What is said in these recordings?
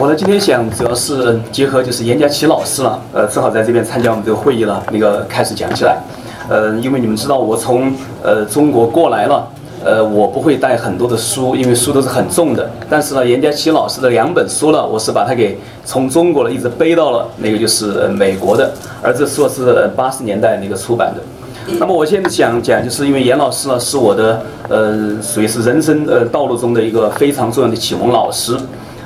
我呢今天想主要是结合就是严家琪老师了，呃，正好在这边参加我们这个会议了，那个开始讲起来。呃，因为你们知道我从呃中国过来了，呃，我不会带很多的书，因为书都是很重的。但是呢，严家琪老师的两本书呢，我是把它给从中国呢一直背到了那个就是美国的，而这书是八十年代那个出版的。那么我现在想讲，就是因为严老师呢是我的呃属于是人生呃道路中的一个非常重要的启蒙老师。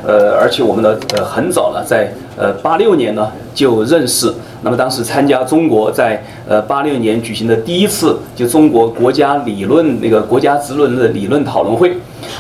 呃，而且我们呢，呃，很早了，在呃八六年呢就认识。那么当时参加中国在呃八六年举行的第一次就中国国家理论那个国家职论的理论讨论会。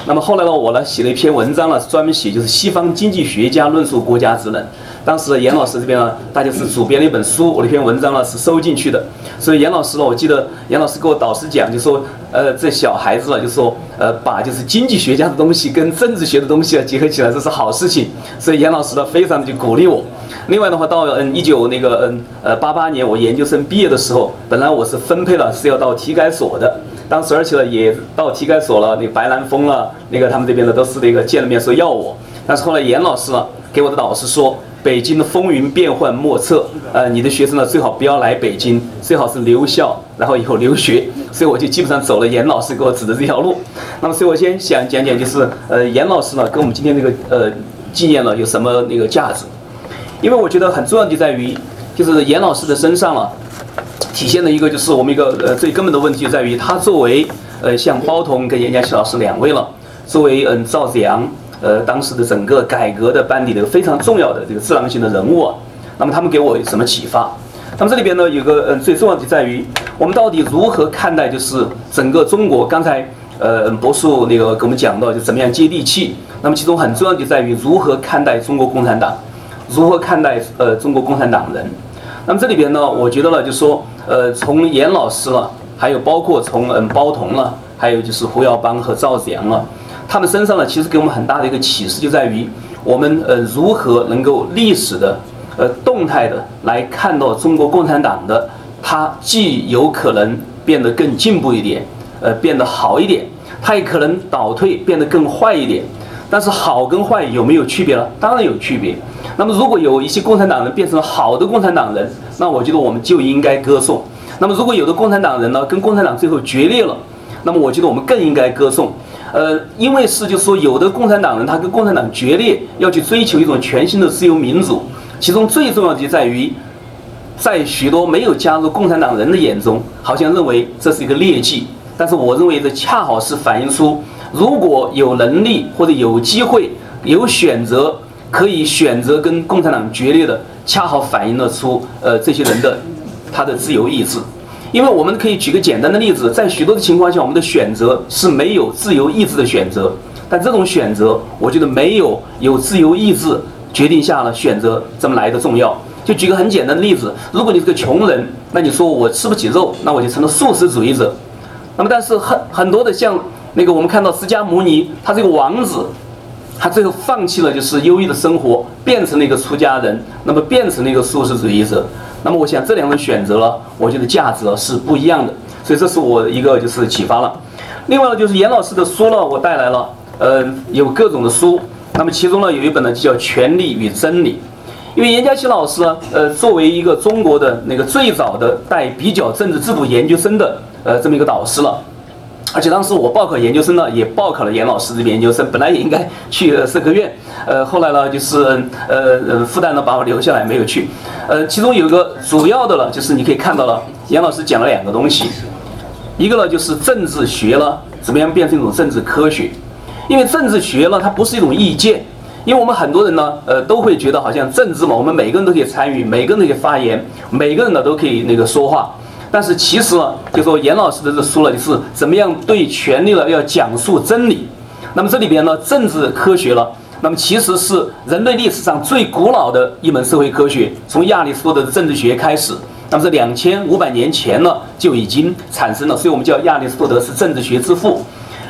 那么后来呢，我呢写了一篇文章呢，专门写就是西方经济学家论述国家职能。当时严老师这边呢，大家是主编了一本书，我那篇文章呢是收进去的。所以严老师呢，我记得严老师给我导师讲，就说，呃，这小孩子啊，就说，呃，把就是经济学家的东西跟政治学的东西啊结合起来，这是好事情。所以严老师呢，非常的就鼓励我。另外的话，到嗯一九那个嗯呃八八年我研究生毕业的时候，本来我是分配了是要到体改所的，当时而且呢也到体改所了，那白兰峰了，那个他们这边的都是那个见了面说要我，但是后来严老师呢给我的导师说。北京的风云变幻莫测，呃，你的学生呢最好不要来北京，最好是留校，然后以后留学。所以我就基本上走了严老师给我指的这条路。那么，所以我先想讲讲，就是呃，严老师呢跟我们今天这个呃纪念呢有什么那个价值？因为我觉得很重要的在于，就是严老师的身上了，体现的一个就是我们一个呃最根本的问题就在于他作为呃像包同跟严家琪老师两位了，作为嗯赵子阳。呃，当时的整个改革的班底的非常重要的这个智囊型的人物啊，那么他们给我什么启发？那么这里边呢，有个嗯最重要的就在于，我们到底如何看待就是整个中国？刚才呃博树那个给我们讲到，就怎么样接地气。那么其中很重要的在于如何看待中国共产党，如何看待呃中国共产党人。那么这里边呢，我觉得呢，就说呃从严老师了，还有包括从嗯包同了，还有就是胡耀邦和赵子阳了。他们身上呢，其实给我们很大的一个启示，就在于我们呃如何能够历史的呃动态的来看到中国共产党的，它既有可能变得更进步一点，呃变得好一点，它也可能倒退变得更坏一点。但是好跟坏有没有区别呢？当然有区别。那么如果有一些共产党人变成了好的共产党人，那我觉得我们就应该歌颂。那么如果有的共产党人呢跟共产党最后决裂了，那么我觉得我们更应该歌颂。呃，因为是就是说，有的共产党人他跟共产党决裂，要去追求一种全新的自由民主，其中最重要的就在于，在许多没有加入共产党人的眼中，好像认为这是一个劣迹。但是我认为这恰好是反映出，如果有能力或者有机会有选择，可以选择跟共产党决裂的，恰好反映了出呃这些人的他的自由意志。因为我们可以举个简单的例子，在许多的情况下，我们的选择是没有自由意志的选择。但这种选择，我觉得没有有自由意志决定下了选择这么来的重要。就举个很简单的例子，如果你是个穷人，那你说我吃不起肉，那我就成了素食主义者。那么，但是很很多的像那个我们看到释迦牟尼，他这个王子，他最后放弃了就是优异的生活，变成了一个出家人，那么变成了一个素食主义者。那么我想这两种选择了，我觉得价值是不一样的，所以这是我一个就是启发了。另外呢，就是严老师的书呢，我带来了，呃，有各种的书。那么其中呢，有一本呢就叫《权力与真理》，因为严家琪老师呢，呃，作为一个中国的那个最早的带比较政治制度研究生的，呃，这么一个导师了。而且当时我报考研究生呢，也报考了严老师这边研究生，本来也应该去社科院，呃，后来呢，就是呃呃复旦呢把我留下来没有去，呃，其中有一个主要的呢，就是你可以看到了，严老师讲了两个东西，一个呢就是政治学了怎么样变成一种政治科学，因为政治学呢它不是一种意见，因为我们很多人呢，呃都会觉得好像政治嘛，我们每个人都可以参与，每个人都可以发言，每个人呢都可以那个说话。但是其实呢，就说严老师的这书呢，就是怎么样对权力呢要讲述真理。那么这里边呢，政治科学了，那么其实是人类历史上最古老的一门社会科学，从亚里士多德的政治学开始。那么这两千五百年前呢就已经产生了，所以我们叫亚里士多德是政治学之父。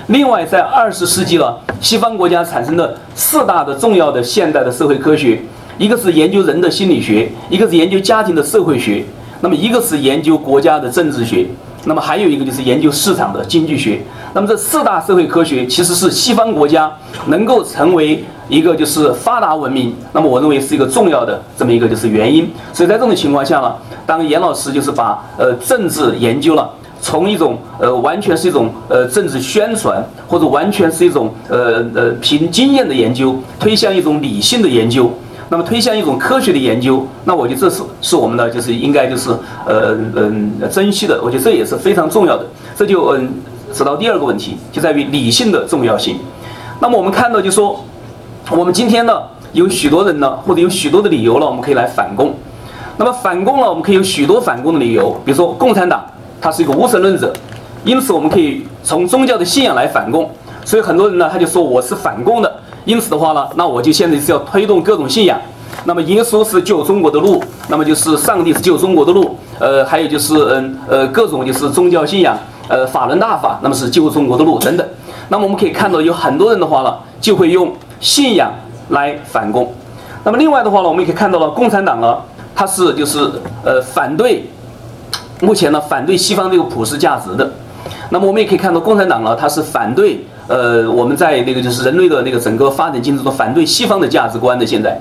另外，在二十世纪了，西方国家产生的四大的重要的现代的社会科学，一个是研究人的心理学，一个是研究家庭的社会学。那么一个是研究国家的政治学，那么还有一个就是研究市场的经济学。那么这四大社会科学其实是西方国家能够成为一个就是发达文明，那么我认为是一个重要的这么一个就是原因。所以在这种情况下呢，当严老师就是把呃政治研究了，从一种呃完全是一种呃政治宣传，或者完全是一种呃呃凭经验的研究，推向一种理性的研究。那么推向一种科学的研究，那我觉得这是是我们的就是应该就是呃嗯珍惜的，我觉得这也是非常重要的。这就嗯指到第二个问题，就在于理性的重要性。那么我们看到就说，我们今天呢有许多人呢，或者有许多的理由呢，我们可以来反共。那么反共呢，我们可以有许多反共的理由，比如说共产党他是一个无神论者，因此我们可以从宗教的信仰来反共。所以很多人呢他就说我是反共的。因此的话呢，那我就现在是要推动各种信仰。那么耶稣是救中国的路，那么就是上帝是救中国的路。呃，还有就是嗯呃各种就是宗教信仰，呃法轮大法，那么是救中国的路等等。那么我们可以看到有很多人的话呢，就会用信仰来反共。那么另外的话呢，我们也可以看到了共产党呢，它是就是呃反对目前呢反对西方这个普世价值的。那么我们也可以看到共产党呢，它是反对。呃，我们在那个就是人类的那个整个发展进程中反对西方的价值观的现在，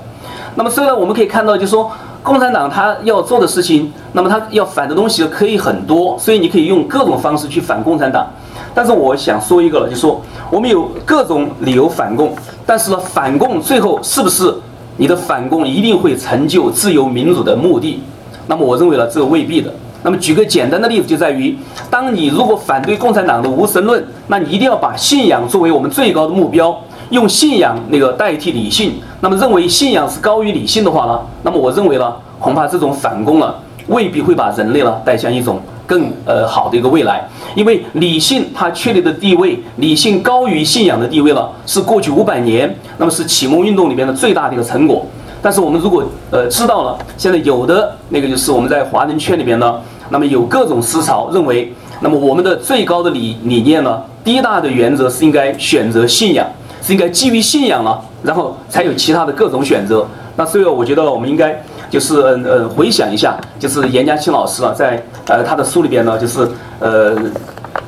那么虽然我们可以看到，就是说共产党他要做的事情，那么他要反的东西可以很多，所以你可以用各种方式去反共产党。但是我想说一个了，就是说我们有各种理由反共，但是呢，反共最后是不是你的反共一定会成就自由民主的目的？那么我认为呢，这未必的。那么举个简单的例子，就在于，当你如果反对共产党的无神论，那你一定要把信仰作为我们最高的目标，用信仰那个代替理性。那么认为信仰是高于理性的话呢，那么我认为呢，恐怕这种反攻呢，未必会把人类呢带向一种更呃好的一个未来。因为理性它确立的地位，理性高于信仰的地位呢，是过去五百年，那么是启蒙运动里面的最大的一个成果。但是我们如果呃知道了，现在有的那个就是我们在华人圈里边呢。那么有各种思潮认为，那么我们的最高的理理念呢，第一大的原则是应该选择信仰，是应该基于信仰了，然后才有其他的各种选择。那所以我觉得我们应该就是嗯呃回想一下，就是严家庆老师啊，在呃他的书里边呢，就是呃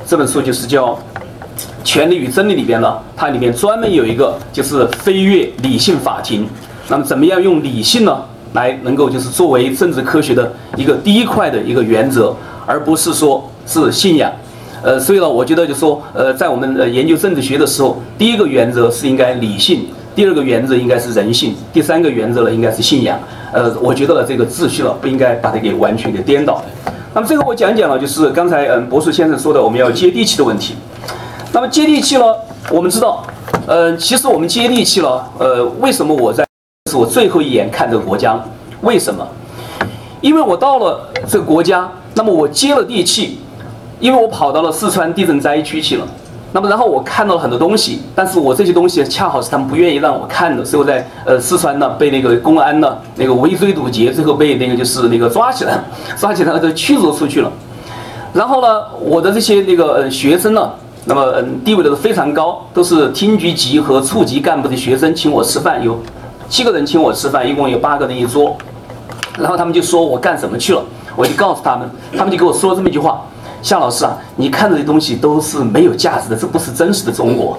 这本书就是叫《权力与真理》里边呢，它里面专门有一个就是飞跃理性法庭。那么怎么样用理性呢？来能够就是作为政治科学的一个第一块的一个原则，而不是说是信仰。呃，所以呢，我觉得就说，呃，在我们呃研究政治学的时候，第一个原则是应该理性，第二个原则应该是人性，第三个原则呢应该是信仰。呃，我觉得呢这个秩序呢不应该把它给完全给颠倒。那么最后我讲讲了，就是刚才嗯博士先生说的我们要接地气的问题。那么接地气呢，我们知道，呃，其实我们接地气了，呃，为什么我在？是我最后一眼看这个国家，为什么？因为我到了这个国家，那么我接了地气，因为我跑到了四川地震灾区去了，那么然后我看到了很多东西，但是我这些东西恰好是他们不愿意让我看的，所以我在呃四川呢被那个公安呢那个围追堵截，最后被那个就是那个抓起来，抓起来了就驱逐出去了。然后呢，我的这些那个呃学生呢，那么嗯地位都是非常高，都是厅局级和处级干部的学生，请我吃饭有。七个人请我吃饭，一共有八个人一桌，然后他们就说我干什么去了，我就告诉他们，他们就给我说了这么一句话：夏老师啊，你看这些东西都是没有价值的，这不是真实的中国，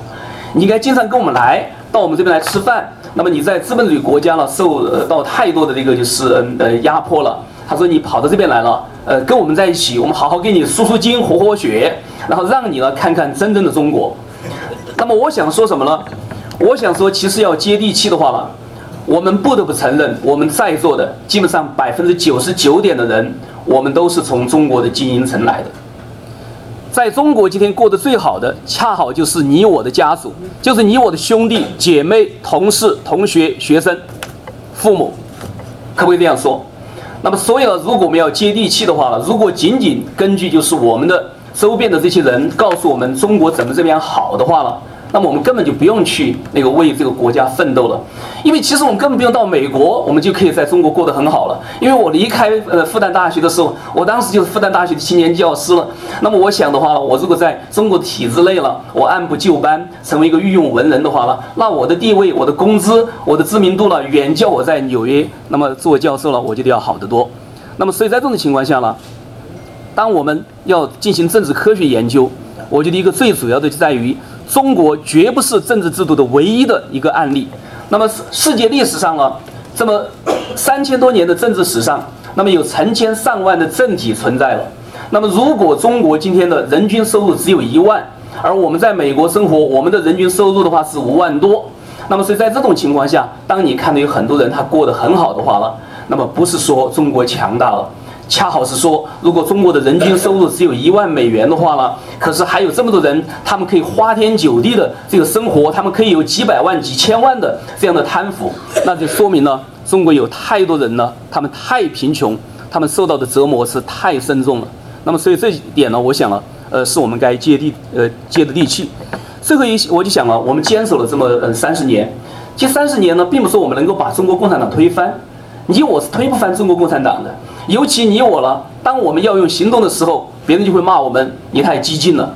你应该经常跟我们来到我们这边来吃饭。那么你在资本主义国家呢，受到太多的这个就是嗯呃压迫了。他说你跑到这边来了，呃，跟我们在一起，我们好好给你输输精、活活血，然后让你呢看看真正的中国。那么我想说什么呢？我想说，其实要接地气的话呢。我们不得不承认，我们在座的基本上百分之九十九点的人，我们都是从中国的精英层来的。在中国今天过得最好的，恰好就是你我的家属，就是你我的兄弟姐妹、同事、同学、学生、父母，可不可以这样说？那么，所以呢，如果我们要接地气的话呢，如果仅仅根据就是我们的周边的这些人告诉我们中国怎么这么样好的话呢？那么我们根本就不用去那个为这个国家奋斗了，因为其实我们根本不用到美国，我们就可以在中国过得很好了。因为我离开呃复旦大学的时候，我当时就是复旦大学的青年教师了。那么我想的话，我如果在中国体制内了，我按部就班成为一个御用文人的话呢，那我的地位、我的工资、我的知名度呢，远较我在纽约那么做教授了，我觉得要好得多。那么所以在这种情况下呢，当我们要进行政治科学研究，我觉得一个最主要的就在于，中国绝不是政治制度的唯一的一个案例。那么世世界历史上呢，这么三千多年的政治史上，那么有成千上万的政体存在了。那么如果中国今天的人均收入只有一万，而我们在美国生活，我们的人均收入的话是五万多。那么所以在这种情况下，当你看到有很多人他过得很好的话了，那么不是说中国强大了。恰好是说，如果中国的人均收入只有一万美元的话呢，可是还有这么多人，他们可以花天酒地的这个生活，他们可以有几百万、几千万的这样的贪腐，那就说明呢，中国有太多人呢，他们太贫穷，他们受到的折磨是太深重了。那么，所以这一点呢，我想呢，呃，是我们该接地呃接的地气。最后一，我就想了，我们坚守了这么嗯三十年，这三十年呢，并不是我们能够把中国共产党推翻，你我是推不翻中国共产党的。尤其你我了，当我们要用行动的时候，别人就会骂我们你太激进了；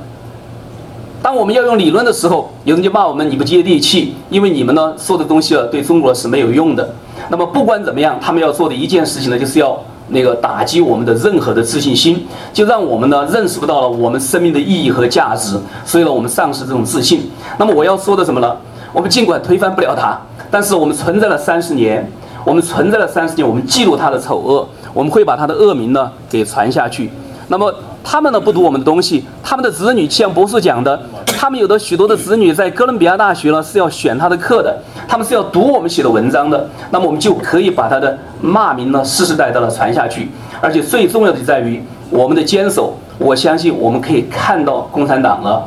当我们要用理论的时候，有人就骂我们你不接地气，因为你们呢说的东西啊对中国是没有用的。那么不管怎么样，他们要做的一件事情呢，就是要那个打击我们的任何的自信心，就让我们呢认识不到了我们生命的意义和价值，所以呢我们丧失这种自信。那么我要说的什么呢？我们尽管推翻不了它，但是我们存在了三十年，我们存在了三十年，我们记录它的丑恶。我们会把他的恶名呢给传下去，那么他们呢不读我们的东西，他们的子女像博士讲的，他们有的许多的子女在哥伦比亚大学呢是要选他的课的，他们是要读我们写的文章的，那么我们就可以把他的骂名呢世世代代的传下去，而且最重要的在于我们的坚守，我相信我们可以看到共产党呢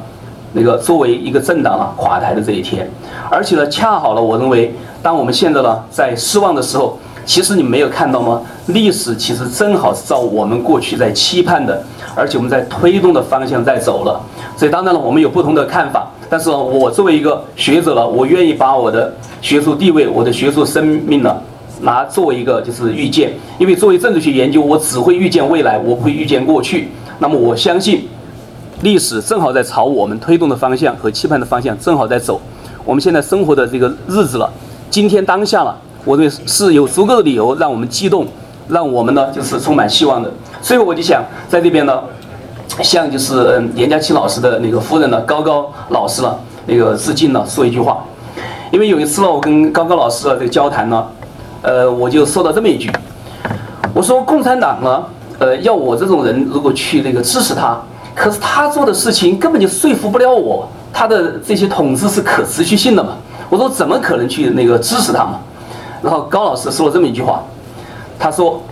那个作为一个政党啊垮台的这一天，而且呢恰好了，我认为当我们现在呢在失望的时候。其实你没有看到吗？历史其实正好是照我们过去在期盼的，而且我们在推动的方向在走了。所以当然了，我们有不同的看法。但是我作为一个学者了，我愿意把我的学术地位、我的学术生命呢，拿作为一个就是预见。因为作为政治学研究，我只会预见未来，我不会预见过去。那么我相信，历史正好在朝我们推动的方向和期盼的方向正好在走。我们现在生活的这个日子了，今天当下了。我认为是有足够的理由让我们激动，让我们呢就是充满希望的。所以我就想在这边呢，向就是嗯严家琪老师的那个夫人呢高高老师呢那个致敬呢说一句话。因为有一次呢，我跟高高老师的这个交谈呢，呃，我就说到这么一句，我说共产党呢，呃，要我这种人如果去那个支持他，可是他做的事情根本就说服不了我，他的这些统治是可持续性的嘛？我说怎么可能去那个支持他嘛？然后高老师说了这么一句话，他说：“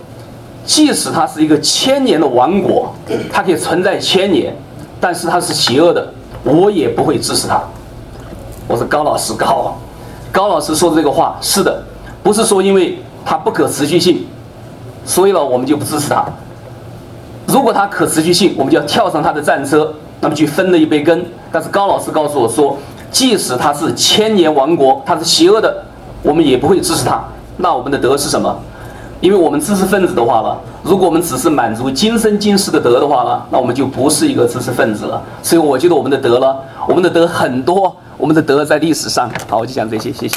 即使它是一个千年的王国，它可以存在千年，但是它是邪恶的，我也不会支持它。”我说：“高老师高，高老师说的这个话是的，不是说因为它不可持续性，所以呢我们就不支持它。如果它可持续性，我们就要跳上它的战车，那么去分了一杯羹。但是高老师告诉我说，即使它是千年王国，它是邪恶的。”我们也不会支持他，那我们的德是什么？因为我们知识分子的话呢，如果我们只是满足今生今世的德的话呢，那我们就不是一个知识分子了。所以我觉得我们的德呢，我们的德很多，我们的德在历史上。好，我就讲这些，谢谢。